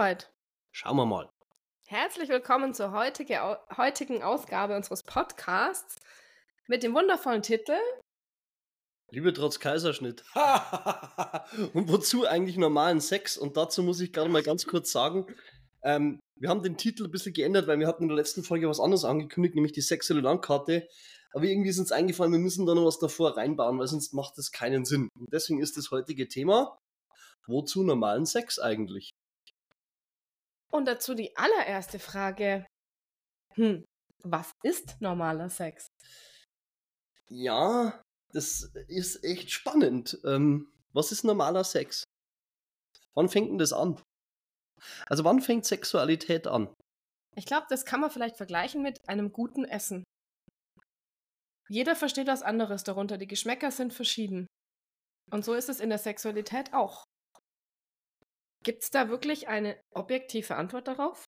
soweit. Schauen wir mal. Herzlich willkommen zur heutige, heutigen Ausgabe unseres Podcasts mit dem wundervollen Titel Liebe trotz Kaiserschnitt. und wozu eigentlich normalen Sex? Und dazu muss ich gerade mal ganz kurz sagen, ähm, wir haben den Titel ein bisschen geändert, weil wir hatten in der letzten Folge was anderes angekündigt, nämlich die sexuelle Landkarte. Aber irgendwie ist uns eingefallen, wir müssen da noch was davor reinbauen, weil sonst macht das keinen Sinn. Und deswegen ist das heutige Thema, wozu normalen Sex eigentlich? Und dazu die allererste Frage. Hm, was ist normaler Sex? Ja, das ist echt spannend. Ähm, was ist normaler Sex? Wann fängt denn das an? Also wann fängt Sexualität an? Ich glaube, das kann man vielleicht vergleichen mit einem guten Essen. Jeder versteht was anderes darunter. Die Geschmäcker sind verschieden. Und so ist es in der Sexualität auch. Gibt es da wirklich eine objektive Antwort darauf?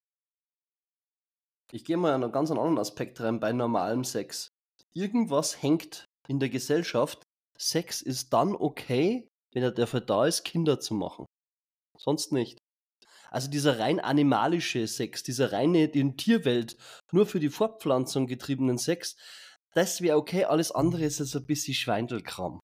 Ich gehe mal an einen ganz anderen Aspekt rein bei normalem Sex. Irgendwas hängt in der Gesellschaft. Sex ist dann okay, wenn er dafür da ist, Kinder zu machen. Sonst nicht. Also dieser rein animalische Sex, dieser reine in Tierwelt, nur für die Fortpflanzung getriebenen Sex, das wäre okay, alles andere ist jetzt ein bisschen Schweindelkram.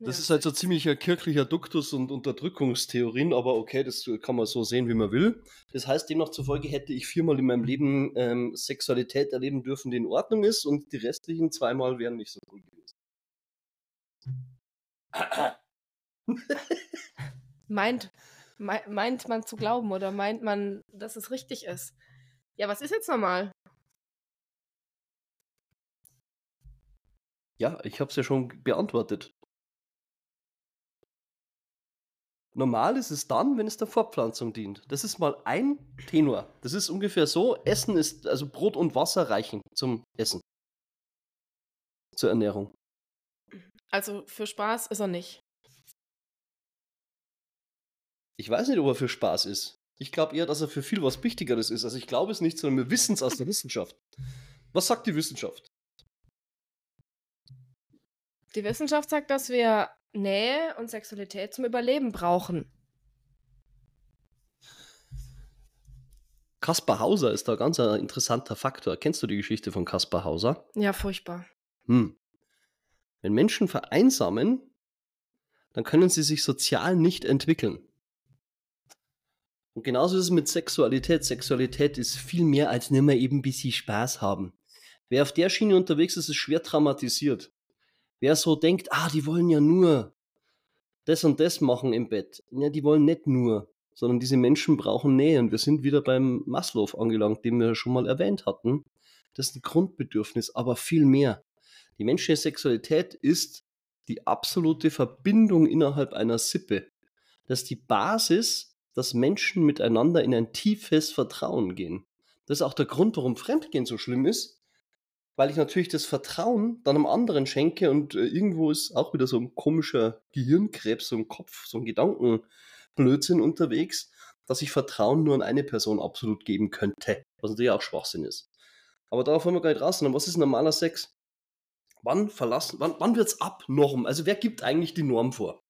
Das ja. ist halt so ziemlicher kirchlicher Duktus und Unterdrückungstheorien, aber okay, das kann man so sehen, wie man will. Das heißt, demnach zufolge hätte ich viermal in meinem Leben ähm, Sexualität erleben dürfen, die in Ordnung ist, und die restlichen zweimal wären nicht so gut gewesen. meint, meint man zu glauben oder meint man, dass es richtig ist? Ja, was ist jetzt normal? Ja, ich habe es ja schon beantwortet. Normal ist es dann, wenn es der Fortpflanzung dient. Das ist mal ein Tenor. Das ist ungefähr so, Essen ist, also Brot und Wasser reichen zum Essen. Zur Ernährung. Also für Spaß ist er nicht. Ich weiß nicht, ob er für Spaß ist. Ich glaube eher, dass er für viel was Wichtigeres ist. Also ich glaube es nicht, sondern wir wissen es aus der Wissenschaft. Was sagt die Wissenschaft? Die Wissenschaft sagt, dass wir Nähe und Sexualität zum Überleben brauchen. Kaspar Hauser ist da ganz ein interessanter Faktor. Kennst du die Geschichte von Kaspar Hauser? Ja, furchtbar. Hm. Wenn Menschen vereinsamen, dann können sie sich sozial nicht entwickeln. Und genauso ist es mit Sexualität. Sexualität ist viel mehr als nur mal eben ein bisschen Spaß haben. Wer auf der Schiene unterwegs ist, ist schwer traumatisiert. Wer so denkt, ah, die wollen ja nur das und das machen im Bett. Ja, die wollen nicht nur, sondern diese Menschen brauchen Nähe. Und wir sind wieder beim Maslow angelangt, den wir schon mal erwähnt hatten. Das ist ein Grundbedürfnis, aber viel mehr. Die menschliche Sexualität ist die absolute Verbindung innerhalb einer Sippe. Das ist die Basis, dass Menschen miteinander in ein tiefes Vertrauen gehen. Das ist auch der Grund, warum Fremdgehen so schlimm ist, weil ich natürlich das Vertrauen dann einem anderen schenke und äh, irgendwo ist auch wieder so ein komischer Gehirnkrebs, so ein Kopf, so ein Gedankenblödsinn unterwegs, dass ich Vertrauen nur an eine Person absolut geben könnte, was natürlich auch Schwachsinn ist. Aber darauf wollen wir gar nicht raus, sondern was ist normaler Sex? Wann verlassen, wann, wann wird's ab Norm? Also wer gibt eigentlich die Norm vor?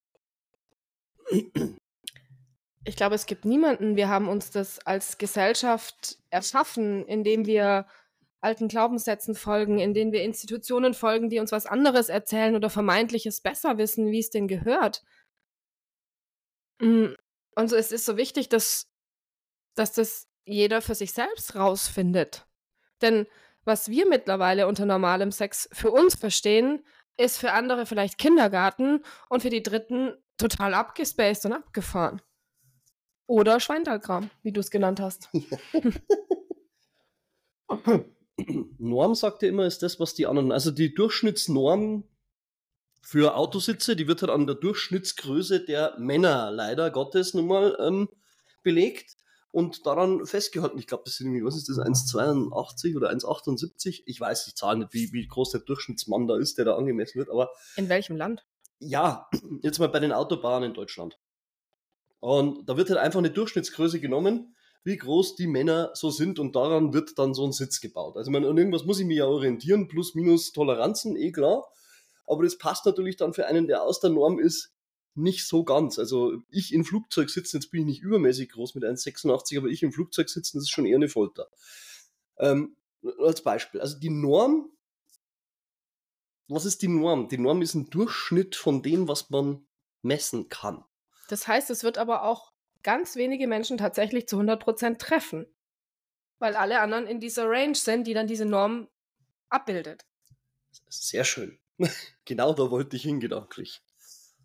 Ich glaube, es gibt niemanden. Wir haben uns das als Gesellschaft erschaffen, indem wir alten Glaubenssätzen folgen, in denen wir Institutionen folgen, die uns was anderes erzählen oder vermeintliches besser wissen, wie es denn gehört. Mm, und so es ist so wichtig, dass, dass das jeder für sich selbst rausfindet. Denn was wir mittlerweile unter normalem Sex für uns verstehen, ist für andere vielleicht Kindergarten und für die Dritten total abgespaced und abgefahren. Oder Schweintalkram, wie du es genannt hast. Norm sagt ja immer, ist das, was die anderen, also die Durchschnittsnorm für Autositze, die wird halt an der Durchschnittsgröße der Männer leider Gottes nun mal ähm, belegt und daran festgehalten. Ich glaube, das sind irgendwie, was ist das, 1,82 oder 1,78? Ich weiß die Zahl nicht, wie, wie groß der Durchschnittsmann da ist, der da angemessen wird, aber. In welchem Land? Ja, jetzt mal bei den Autobahnen in Deutschland. Und da wird halt einfach eine Durchschnittsgröße genommen wie groß die Männer so sind und daran wird dann so ein Sitz gebaut. Also man, an irgendwas muss ich mich ja orientieren, plus minus Toleranzen, eh klar. Aber das passt natürlich dann für einen, der aus der Norm ist, nicht so ganz. Also ich im Flugzeug sitzen, jetzt bin ich nicht übermäßig groß mit 1,86, aber ich im Flugzeug sitzen, das ist schon eher eine Folter. Ähm, als Beispiel. Also die Norm, was ist die Norm? Die Norm ist ein Durchschnitt von dem, was man messen kann. Das heißt, es wird aber auch ganz wenige Menschen tatsächlich zu 100% treffen, weil alle anderen in dieser Range sind, die dann diese Norm abbildet. Sehr schön. genau da wollte ich hin gedanklich.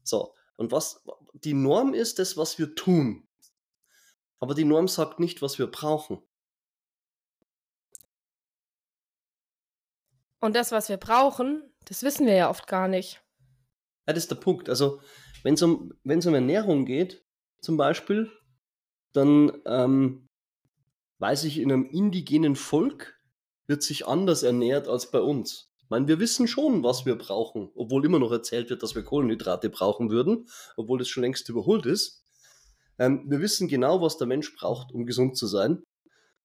So, und was die Norm ist, das, was wir tun. Aber die Norm sagt nicht, was wir brauchen. Und das, was wir brauchen, das wissen wir ja oft gar nicht. Ja, das ist der Punkt. Also, wenn es um, wenn's um Ernährung geht, zum Beispiel, dann ähm, weiß ich, in einem indigenen Volk wird sich anders ernährt als bei uns. Ich meine, wir wissen schon, was wir brauchen, obwohl immer noch erzählt wird, dass wir Kohlenhydrate brauchen würden, obwohl das schon längst überholt ist. Ähm, wir wissen genau, was der Mensch braucht, um gesund zu sein.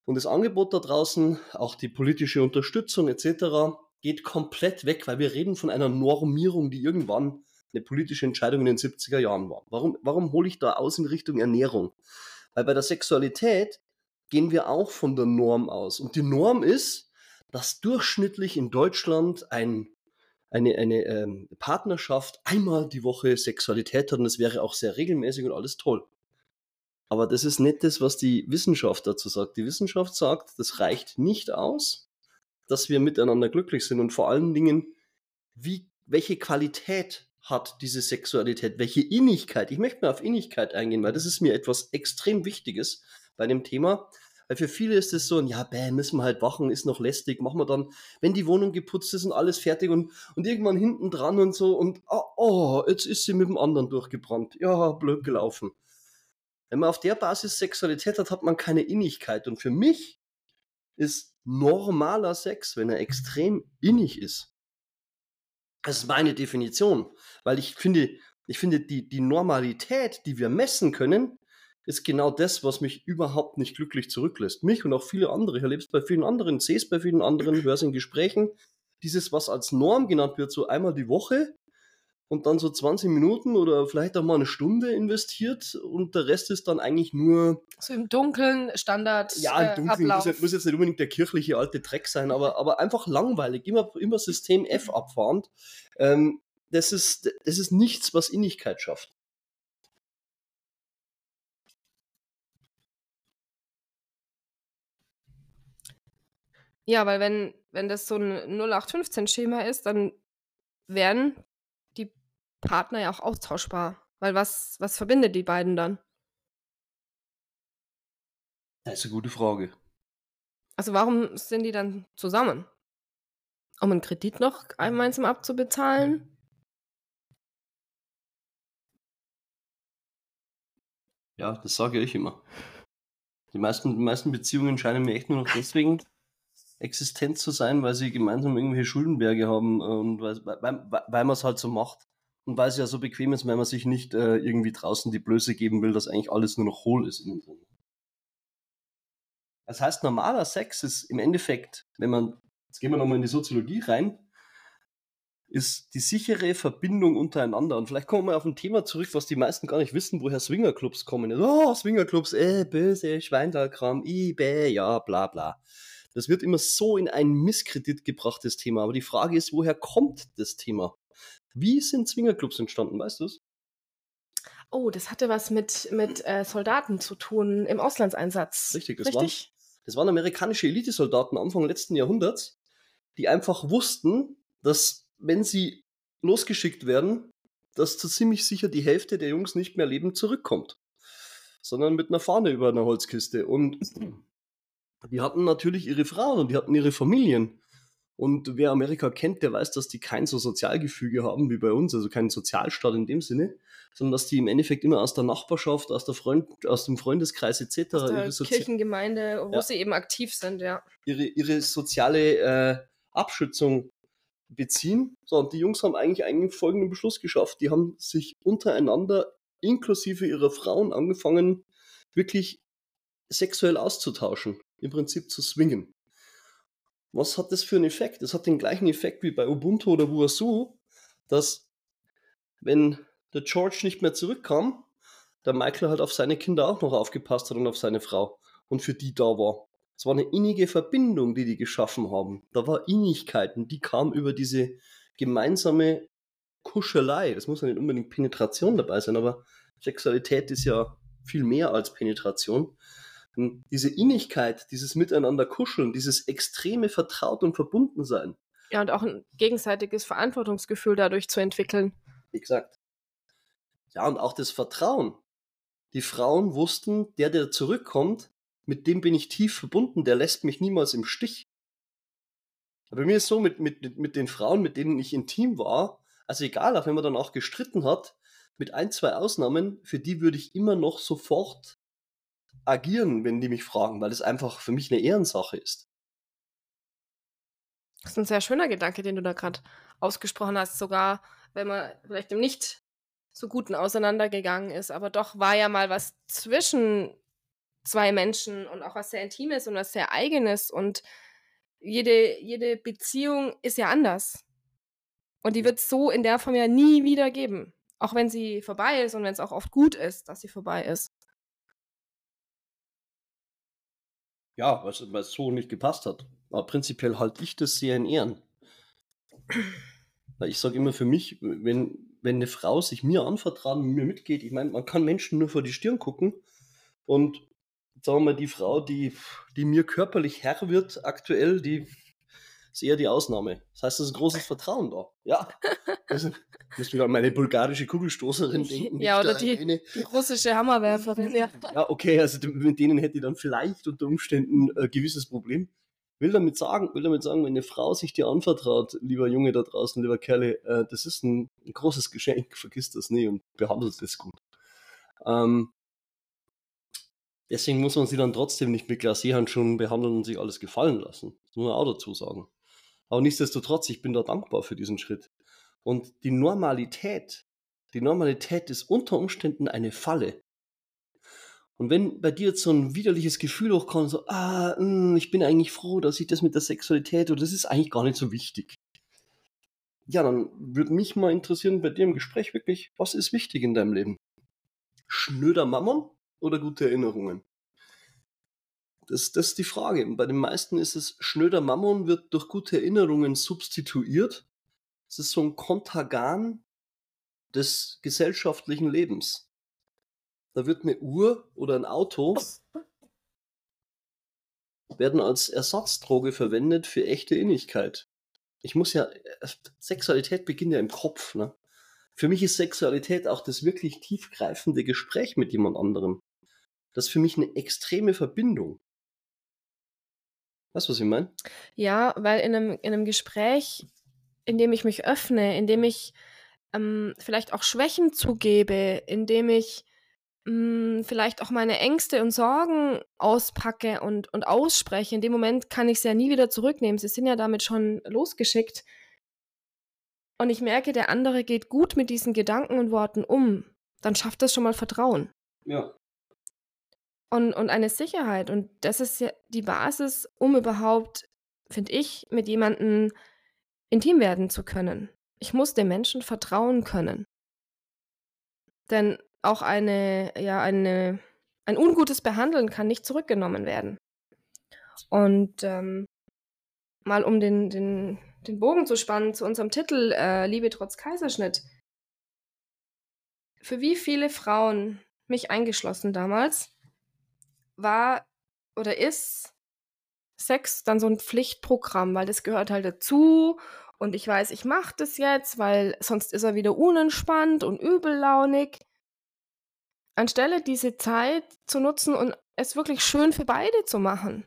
Und das Angebot da draußen, auch die politische Unterstützung etc., geht komplett weg, weil wir reden von einer Normierung, die irgendwann eine politische Entscheidung in den 70er Jahren war. Warum, warum hole ich da aus in Richtung Ernährung? Weil bei der Sexualität gehen wir auch von der Norm aus. Und die Norm ist, dass durchschnittlich in Deutschland ein, eine, eine ähm, Partnerschaft einmal die Woche Sexualität hat und das wäre auch sehr regelmäßig und alles toll. Aber das ist nicht das, was die Wissenschaft dazu sagt. Die Wissenschaft sagt, das reicht nicht aus, dass wir miteinander glücklich sind und vor allen Dingen, wie, welche Qualität hat diese Sexualität, welche Innigkeit. Ich möchte mal auf Innigkeit eingehen, weil das ist mir etwas extrem Wichtiges bei dem Thema. Weil für viele ist es so ein, ja, bäh, müssen wir halt wachen, ist noch lästig, machen wir dann, wenn die Wohnung geputzt ist und alles fertig und, und irgendwann hinten dran und so und, oh, oh, jetzt ist sie mit dem anderen durchgebrannt. Ja, blöd gelaufen. Wenn man auf der Basis Sexualität hat, hat man keine Innigkeit. Und für mich ist normaler Sex, wenn er extrem innig ist. Das ist meine Definition, weil ich finde, ich finde, die, die Normalität, die wir messen können, ist genau das, was mich überhaupt nicht glücklich zurücklässt. Mich und auch viele andere. Ich erlebe es bei vielen anderen, sehe es bei vielen anderen, höre es in Gesprächen. Dieses, was als Norm genannt wird, so einmal die Woche, und dann so 20 Minuten oder vielleicht auch mal eine Stunde investiert und der Rest ist dann eigentlich nur. So im Dunkeln, Standard. Ja, im Dunkeln muss, jetzt, muss, jetzt nicht unbedingt der kirchliche alte Dreck sein, aber, aber einfach langweilig, immer, immer System F abfahrend. Ähm, das, ist, das ist nichts, was Innigkeit schafft. Ja, weil wenn, wenn das so ein 0815-Schema ist, dann werden Partner ja auch austauschbar. Weil was, was verbindet die beiden dann? Das ist eine gute Frage. Also warum sind die dann zusammen? Um einen Kredit noch gemeinsam abzubezahlen? Ja, das sage ich immer. Die meisten, die meisten Beziehungen scheinen mir echt nur noch deswegen existent zu sein, weil sie gemeinsam irgendwelche Schuldenberge haben und weil, weil, weil man es halt so macht. Und weil es ja so bequem ist, wenn man sich nicht äh, irgendwie draußen die Blöße geben will, dass eigentlich alles nur noch hohl ist. Das heißt, normaler Sex ist im Endeffekt, wenn man, jetzt gehen wir nochmal in die Soziologie rein, ist die sichere Verbindung untereinander. Und vielleicht kommen wir auf ein Thema zurück, was die meisten gar nicht wissen, woher Swingerclubs kommen. Oh, Swingerclubs, äh, böse, Schweindalkram, bäh, ja, bla, bla. Das wird immer so in einen Misskredit gebracht, das Thema. Aber die Frage ist, woher kommt das Thema? Wie sind Zwingerclubs entstanden, weißt du es? Oh, das hatte was mit, mit äh, Soldaten zu tun im Auslandseinsatz. Richtig, das, Richtig? Waren, das waren amerikanische Elitesoldaten Anfang letzten Jahrhunderts, die einfach wussten, dass wenn sie losgeschickt werden, dass so ziemlich sicher die Hälfte der Jungs nicht mehr lebend zurückkommt, sondern mit einer Fahne über einer Holzkiste. Und die hatten natürlich ihre Frauen und die hatten ihre Familien. Und wer Amerika kennt, der weiß, dass die kein so Sozialgefüge haben wie bei uns, also keinen Sozialstaat in dem Sinne, sondern dass die im Endeffekt immer aus der Nachbarschaft, aus, der Freund, aus dem Freundeskreis etc. Aus der Sozi Kirchengemeinde, wo ja. sie eben aktiv sind, ja. Ihre, ihre soziale äh, Abschützung beziehen. So, und die Jungs haben eigentlich einen folgenden Beschluss geschafft. Die haben sich untereinander, inklusive ihrer Frauen, angefangen, wirklich sexuell auszutauschen. Im Prinzip zu swingen. Was hat das für einen Effekt? Das hat den gleichen Effekt wie bei Ubuntu oder Wuasu, dass wenn der George nicht mehr zurückkam, der Michael halt auf seine Kinder auch noch aufgepasst hat und auf seine Frau und für die da war. Es war eine innige Verbindung, die die geschaffen haben. Da war Innigkeiten, die kam über diese gemeinsame Kuschelei. Das muss ja nicht unbedingt Penetration dabei sein, aber Sexualität ist ja viel mehr als Penetration. Und diese Innigkeit, dieses Miteinander kuscheln, dieses extreme Vertraut und Verbundensein. Ja, und auch ein gegenseitiges Verantwortungsgefühl dadurch zu entwickeln. Exakt. Ja, und auch das Vertrauen. Die Frauen wussten, der, der zurückkommt, mit dem bin ich tief verbunden, der lässt mich niemals im Stich. Aber bei mir ist so, mit, mit, mit den Frauen, mit denen ich intim war, also egal, auch wenn man dann auch gestritten hat, mit ein, zwei Ausnahmen, für die würde ich immer noch sofort agieren, wenn die mich fragen, weil es einfach für mich eine Ehrensache ist. Das ist ein sehr schöner Gedanke, den du da gerade ausgesprochen hast, sogar wenn man vielleicht im nicht so guten auseinandergegangen ist, aber doch war ja mal was zwischen zwei Menschen und auch was sehr Intimes und was sehr Eigenes und jede, jede Beziehung ist ja anders. Und die wird es so in der Form ja nie wieder geben. Auch wenn sie vorbei ist und wenn es auch oft gut ist, dass sie vorbei ist. Ja, weil es so nicht gepasst hat. Aber prinzipiell halte ich das sehr in Ehren. Ich sage immer für mich, wenn, wenn eine Frau sich mir anvertraut und mir mitgeht, ich meine, man kann Menschen nur vor die Stirn gucken und sagen wir mal, die Frau, die, die mir körperlich Herr wird aktuell, die ist eher die Ausnahme. Das heißt, es ist ein großes Vertrauen da. Ja. Also, ich muss wieder an meine bulgarische Kugelstoßerin denken. Ja, oder die, die, russische Hammerwerferin. Ja. ja, okay, also mit denen hätte ich dann vielleicht unter Umständen ein gewisses Problem. Will damit sagen, will damit sagen, wenn eine Frau sich dir anvertraut, lieber Junge da draußen, lieber Kerle, äh, das ist ein, ein, großes Geschenk, vergiss das nie und behandelt es gut. Ähm, deswegen muss man sie dann trotzdem nicht mit Glacierhandschuhen behandeln und sich alles gefallen lassen. Das muss man auch dazu sagen. Aber nichtsdestotrotz, ich bin da dankbar für diesen Schritt. Und die Normalität, die Normalität ist unter Umständen eine Falle. Und wenn bei dir jetzt so ein widerliches Gefühl hochkommt, so, ah, hm, ich bin eigentlich froh, dass ich das mit der Sexualität oder das ist eigentlich gar nicht so wichtig. Ja, dann würde mich mal interessieren bei dir im Gespräch wirklich, was ist wichtig in deinem Leben? Schnöder Mammon oder gute Erinnerungen? Das, das ist die Frage. Bei den meisten ist es, schnöder Mammon wird durch gute Erinnerungen substituiert. Es ist so ein Kontergan des gesellschaftlichen Lebens. Da wird eine Uhr oder ein Auto werden als Ersatzdroge verwendet für echte Innigkeit. Ich muss ja, Sexualität beginnt ja im Kopf. Ne? Für mich ist Sexualität auch das wirklich tiefgreifende Gespräch mit jemand anderem. Das ist für mich eine extreme Verbindung. Weißt du, was ich meine? Ja, weil in einem, in einem Gespräch, in dem ich mich öffne, in dem ich ähm, vielleicht auch Schwächen zugebe, in dem ich mh, hm, vielleicht auch meine Ängste und Sorgen auspacke und, und ausspreche, in dem Moment kann ich sie ja nie wieder zurücknehmen. Sie sind ja damit schon losgeschickt. Und ich merke, der andere geht gut mit diesen Gedanken und Worten um. Dann schafft das schon mal Vertrauen. Ja und, und eine Sicherheit. Und das ist ja die Basis, um überhaupt, finde ich, mit jemandem intim werden zu können. Ich muss dem Menschen vertrauen können. Denn auch eine, ja, eine, ein ungutes Behandeln kann nicht zurückgenommen werden. Und ähm, mal um den, den, den Bogen zu spannen zu unserem Titel äh, Liebe trotz Kaiserschnitt. Für wie viele Frauen, mich eingeschlossen damals, war oder ist Sex dann so ein Pflichtprogramm, weil das gehört halt dazu und ich weiß, ich mache das jetzt, weil sonst ist er wieder unentspannt und übellaunig. Anstelle diese Zeit zu nutzen und es wirklich schön für beide zu machen.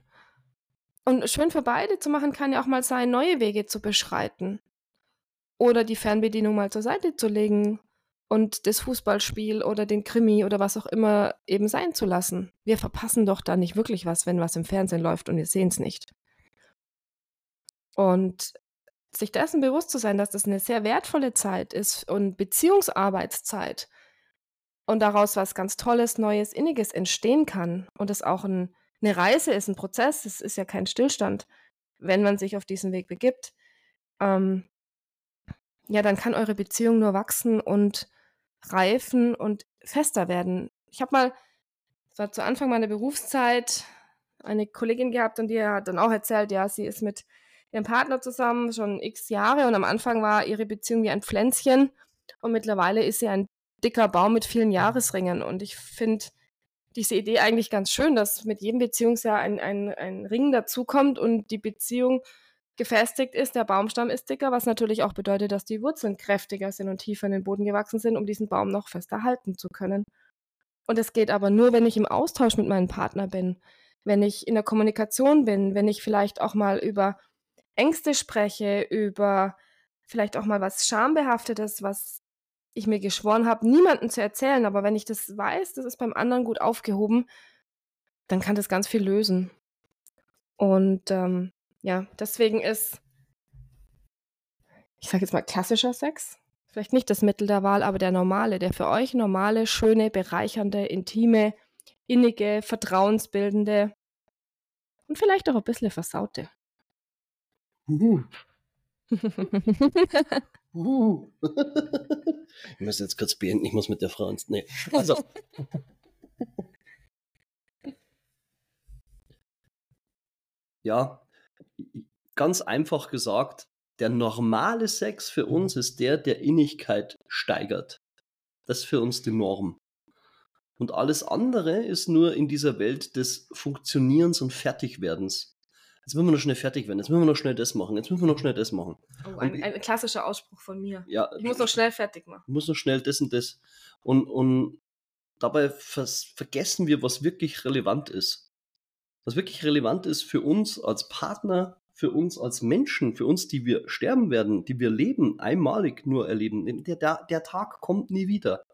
Und schön für beide zu machen kann ja auch mal sein, neue Wege zu beschreiten. Oder die Fernbedienung mal zur Seite zu legen und das Fußballspiel oder den Krimi oder was auch immer eben sein zu lassen. Wir verpassen doch da nicht wirklich was, wenn was im Fernsehen läuft und wir sehen es nicht. Und sich dessen bewusst zu sein, dass das eine sehr wertvolle Zeit ist und Beziehungsarbeitszeit und daraus was ganz Tolles, Neues, Inniges entstehen kann und es auch ein, eine Reise ist, ein Prozess, es ist ja kein Stillstand, wenn man sich auf diesen Weg begibt, ähm, ja, dann kann eure Beziehung nur wachsen und reifen und fester werden. Ich habe mal, das war zu Anfang meiner Berufszeit, eine Kollegin gehabt und die hat dann auch erzählt, ja, sie ist mit ihrem Partner zusammen schon x Jahre und am Anfang war ihre Beziehung wie ein Pflänzchen und mittlerweile ist sie ein dicker Baum mit vielen Jahresringen und ich finde diese Idee eigentlich ganz schön, dass mit jedem Beziehungsjahr ein, ein, ein Ring dazukommt und die Beziehung gefestigt ist, der Baumstamm ist dicker, was natürlich auch bedeutet, dass die Wurzeln kräftiger sind und tiefer in den Boden gewachsen sind, um diesen Baum noch fester halten zu können. Und es geht aber nur, wenn ich im Austausch mit meinem Partner bin, wenn ich in der Kommunikation bin, wenn ich vielleicht auch mal über Ängste spreche, über vielleicht auch mal was Schambehaftetes, was ich mir geschworen habe, niemandem zu erzählen, aber wenn ich das weiß, das ist beim anderen gut aufgehoben, dann kann das ganz viel lösen. Und ähm, ja, deswegen ist, ich sage jetzt mal, klassischer Sex, vielleicht nicht das Mittel der Wahl, aber der normale, der für euch normale, schöne, bereichernde, intime, innige, vertrauensbildende und vielleicht auch ein bisschen versaute. Uhu. Uhu. ich muss jetzt kurz beenden, ich muss mit der Frau ins. Nee. Also. ja, ganz einfach gesagt, der normale Sex für mhm. uns ist der, der Innigkeit steigert. Das ist für uns die Norm. Und alles andere ist nur in dieser Welt des Funktionierens und Fertigwerdens. Jetzt müssen wir noch schnell fertig werden, jetzt müssen wir noch schnell das machen, jetzt müssen wir noch schnell das machen. Oh, ein, ein klassischer Ausspruch von mir. Ja, ich muss noch schnell fertig machen. Ich muss noch schnell das und das. Und, und dabei vergessen wir, was wirklich relevant ist was wirklich relevant ist für uns als Partner, für uns als Menschen, für uns, die wir sterben werden, die wir leben, einmalig nur erleben. Der, der, der Tag kommt nie wieder.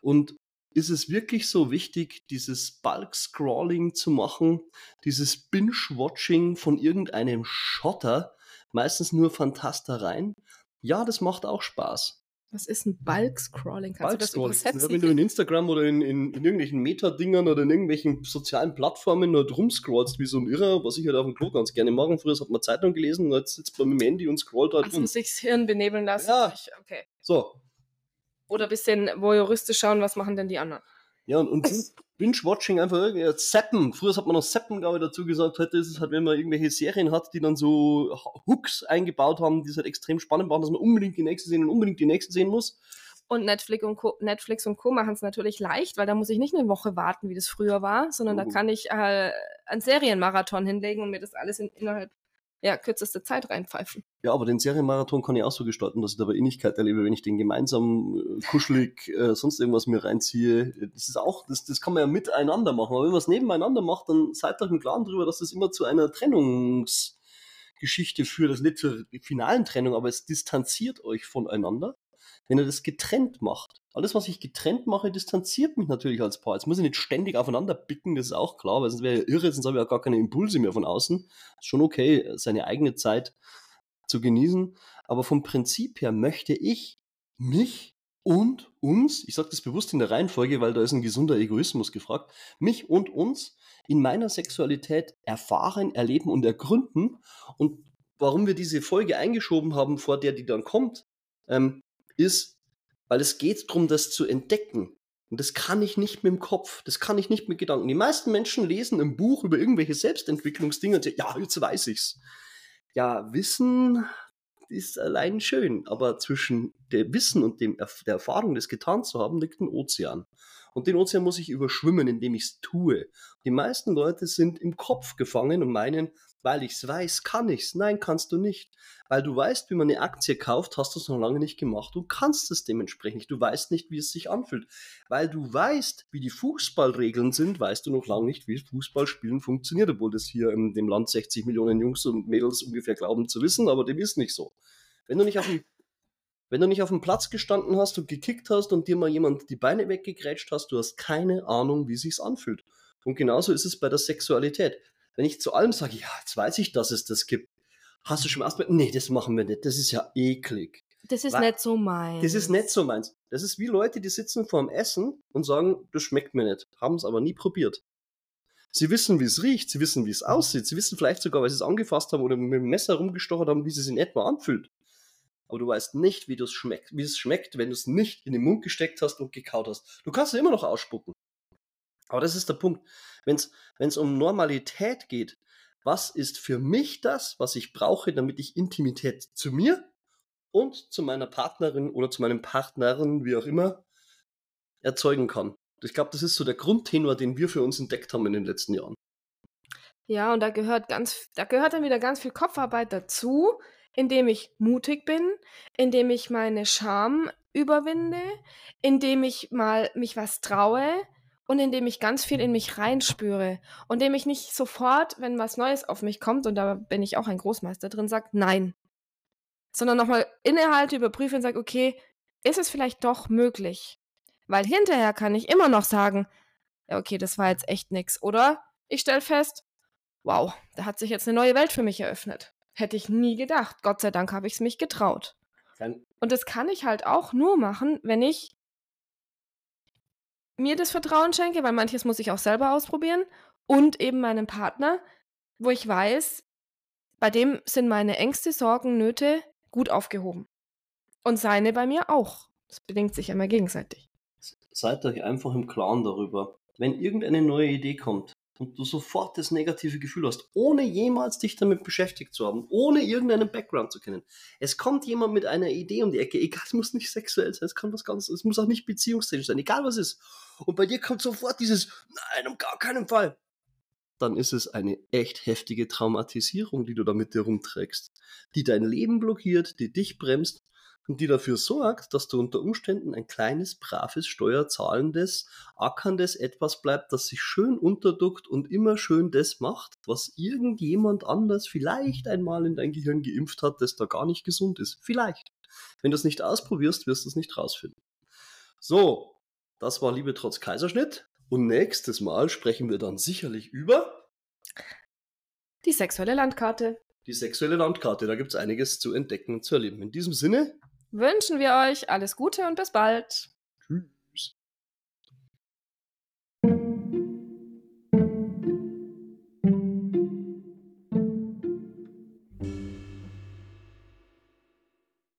Und ist es wirklich so wichtig, dieses Bulk-Scrolling zu machen, dieses Binge-Watching von irgendeinem Schotter, meistens nur Fantastereien? Ja, das macht auch Spaß. Was ist ein Bulk-Scrolling? Bulk -Scrolling. Ja, wenn du in Instagram oder in, in, in irgendwelchen Meta-Dingern oder in irgendwelchen sozialen Plattformen nur drum scrollst wie so ein Irrer, was ich halt auf dem Klo ganz gerne mache. Früher hat man Zeitung gelesen und jetzt sitzt man mit dem Handy und scrollt halt also rum. sich das Hirn benebeln lassen. Ja. Okay. So. Oder ein bisschen voyeuristisch schauen, was machen denn die anderen. Ja, und, und Binge-Watching einfach irgendwie, Zappen. Früher hat man noch Zappen, glaube ich, dazu gesagt. Heute ist es halt, wenn man irgendwelche Serien hat, die dann so Hooks eingebaut haben, die es halt extrem spannend machen, dass man unbedingt die nächste sehen und unbedingt die nächste sehen muss. Und Netflix und Co, Netflix und Co. machen es natürlich leicht, weil da muss ich nicht eine Woche warten, wie das früher war, sondern oh. da kann ich äh, einen Serienmarathon hinlegen und mir das alles in, innerhalb ja, kürzeste Zeit reinpfeifen. Ja, aber den Serienmarathon kann ich auch so gestalten, dass ich dabei Innigkeit erlebe, wenn ich den gemeinsam äh, kuschelig äh, sonst irgendwas mir reinziehe. Das ist auch, das, das kann man ja miteinander machen. Aber wenn man es nebeneinander macht, dann seid euch im Klaren darüber, dass das immer zu einer Trennungsgeschichte führt. Das nicht zur finalen Trennung, aber es distanziert euch voneinander wenn er das getrennt macht. Alles, was ich getrennt mache, distanziert mich natürlich als Paar. Jetzt muss ich nicht ständig aufeinander bicken, das ist auch klar, weil sonst wäre ja irre, sonst habe ich ja gar keine Impulse mehr von außen. Ist schon okay, seine eigene Zeit zu genießen. Aber vom Prinzip her möchte ich mich und uns, ich sage das bewusst in der Reihenfolge, weil da ist ein gesunder Egoismus gefragt, mich und uns in meiner Sexualität erfahren, erleben und ergründen. Und warum wir diese Folge eingeschoben haben, vor der die dann kommt, ähm, ist, weil es geht darum, das zu entdecken. Und das kann ich nicht mit dem Kopf, das kann ich nicht mit Gedanken. Die meisten Menschen lesen ein Buch über irgendwelche Selbstentwicklungsdinge und sagen, ja, jetzt weiß ich's. Ja, Wissen ist allein schön, aber zwischen dem Wissen und dem, der Erfahrung, das getan zu haben, liegt ein Ozean. Und den Ozean muss ich überschwimmen, indem ich es tue. Die meisten Leute sind im Kopf gefangen und meinen, weil ich es weiß, kann ich's. Nein, kannst du nicht. Weil du weißt, wie man eine Aktie kauft, hast du es noch lange nicht gemacht. Du kannst es dementsprechend nicht. Du weißt nicht, wie es sich anfühlt. Weil du weißt, wie die Fußballregeln sind, weißt du noch lange nicht, wie Fußballspielen funktioniert, obwohl das hier in dem Land 60 Millionen Jungs und Mädels ungefähr glauben zu wissen, aber dem ist nicht so. Wenn du nicht auf dem wenn du nicht auf dem Platz gestanden hast und gekickt hast und dir mal jemand die Beine weggegrätscht hast, du hast keine Ahnung, wie sich's anfühlt. Und genauso ist es bei der Sexualität wenn ich zu allem sage, ja, jetzt weiß ich, dass es das gibt, hast du schon mal ausprobiert? Nee, das machen wir nicht. Das ist ja eklig. Das ist Weil, nicht so meins. Das ist nicht so meins. Das ist wie Leute, die sitzen vorm Essen und sagen, das schmeckt mir nicht. Haben es aber nie probiert. Sie wissen, wie es riecht, sie wissen, wie es aussieht, sie wissen vielleicht sogar, weil sie es angefasst haben oder mit dem Messer rumgestochert haben, wie es sich in etwa anfühlt. aber du weißt nicht, wie, schmeckt, wie es schmeckt, wenn du es nicht in den Mund gesteckt hast und gekaut hast. Du kannst es immer noch ausspucken. Aber das ist der Punkt. Wenn es um Normalität geht, was ist für mich das, was ich brauche, damit ich Intimität zu mir und zu meiner Partnerin oder zu meinem Partnerin, wie auch immer, erzeugen kann. Ich glaube, das ist so der Grundtenor, den wir für uns entdeckt haben in den letzten Jahren. Ja, und da gehört ganz, da gehört dann wieder ganz viel Kopfarbeit dazu, indem ich mutig bin, indem ich meine Scham überwinde, indem ich mal mich was traue und indem ich ganz viel in mich reinspüre und indem ich nicht sofort, wenn was Neues auf mich kommt, und da bin ich auch ein Großmeister drin, sage, nein. Sondern nochmal innehalte, überprüfe und sage, okay, ist es vielleicht doch möglich? Weil hinterher kann ich immer noch sagen, ja, okay, das war jetzt echt nix. Oder ich stelle fest, wow, da hat sich jetzt eine neue Welt für mich eröffnet. Hätte ich nie gedacht. Gott sei Dank habe ich es mich getraut. Dann und das kann ich halt auch nur machen, wenn ich mir das Vertrauen schenke, weil manches muss ich auch selber ausprobieren und eben meinem Partner, wo ich weiß, bei dem sind meine Ängste, Sorgen, Nöte gut aufgehoben. Und seine bei mir auch. Das bedingt sich immer gegenseitig. Seid euch einfach im Klaren darüber. Wenn irgendeine neue Idee kommt, und du sofort das negative Gefühl hast, ohne jemals dich damit beschäftigt zu haben, ohne irgendeinen Background zu kennen. Es kommt jemand mit einer Idee um die Ecke, egal, es muss nicht sexuell sein, es kann was ganz, es muss auch nicht beziehungstechnisch sein, egal was ist. Und bei dir kommt sofort dieses, nein, um gar keinen Fall. Dann ist es eine echt heftige Traumatisierung, die du da mit dir rumträgst, die dein Leben blockiert, die dich bremst und die dafür sorgt, dass du unter Umständen ein kleines, braves, steuerzahlendes, ackerndes etwas bleibt, das sich schön unterduckt und immer schön das macht, was irgendjemand anders vielleicht einmal in dein Gehirn geimpft hat, das da gar nicht gesund ist. Vielleicht. Wenn du es nicht ausprobierst, wirst du es nicht rausfinden. So, das war Liebe trotz Kaiserschnitt. Und nächstes Mal sprechen wir dann sicherlich über die sexuelle Landkarte. Die sexuelle Landkarte, da gibt es einiges zu entdecken und zu erleben. In diesem Sinne, wünschen wir euch alles Gute und bis bald. Tschüss.